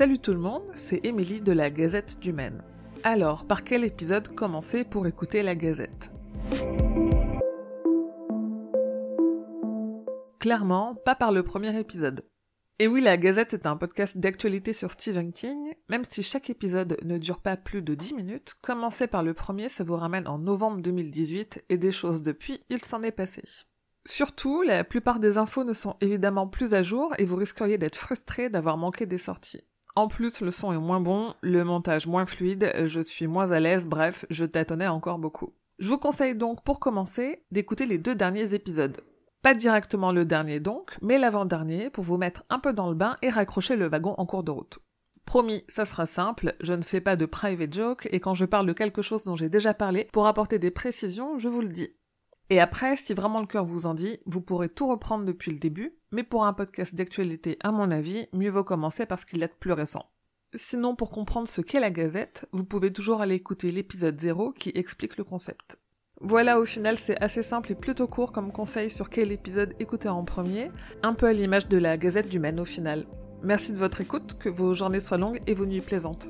Salut tout le monde, c'est Émilie de la Gazette du Maine. Alors, par quel épisode commencer pour écouter la Gazette? Clairement, pas par le premier épisode. Et oui, la Gazette est un podcast d'actualité sur Stephen King, même si chaque épisode ne dure pas plus de 10 minutes, commencer par le premier, ça vous ramène en novembre 2018, et des choses depuis, il s'en est passé. Surtout, la plupart des infos ne sont évidemment plus à jour et vous risqueriez d'être frustré d'avoir manqué des sorties. En plus, le son est moins bon, le montage moins fluide, je suis moins à l'aise, bref, je tâtonnais encore beaucoup. Je vous conseille donc, pour commencer, d'écouter les deux derniers épisodes. Pas directement le dernier donc, mais l'avant-dernier pour vous mettre un peu dans le bain et raccrocher le wagon en cours de route. Promis, ça sera simple, je ne fais pas de private joke et quand je parle de quelque chose dont j'ai déjà parlé, pour apporter des précisions, je vous le dis. Et après, si vraiment le cœur vous en dit, vous pourrez tout reprendre depuis le début, mais pour un podcast d'actualité, à mon avis, mieux vaut commencer parce qu'il est plus récent. Sinon, pour comprendre ce qu'est la Gazette, vous pouvez toujours aller écouter l'épisode 0 qui explique le concept. Voilà, au final, c'est assez simple et plutôt court comme conseil sur quel épisode écouter en premier, un peu à l'image de la Gazette du Maine au final. Merci de votre écoute, que vos journées soient longues et vos nuits plaisantes.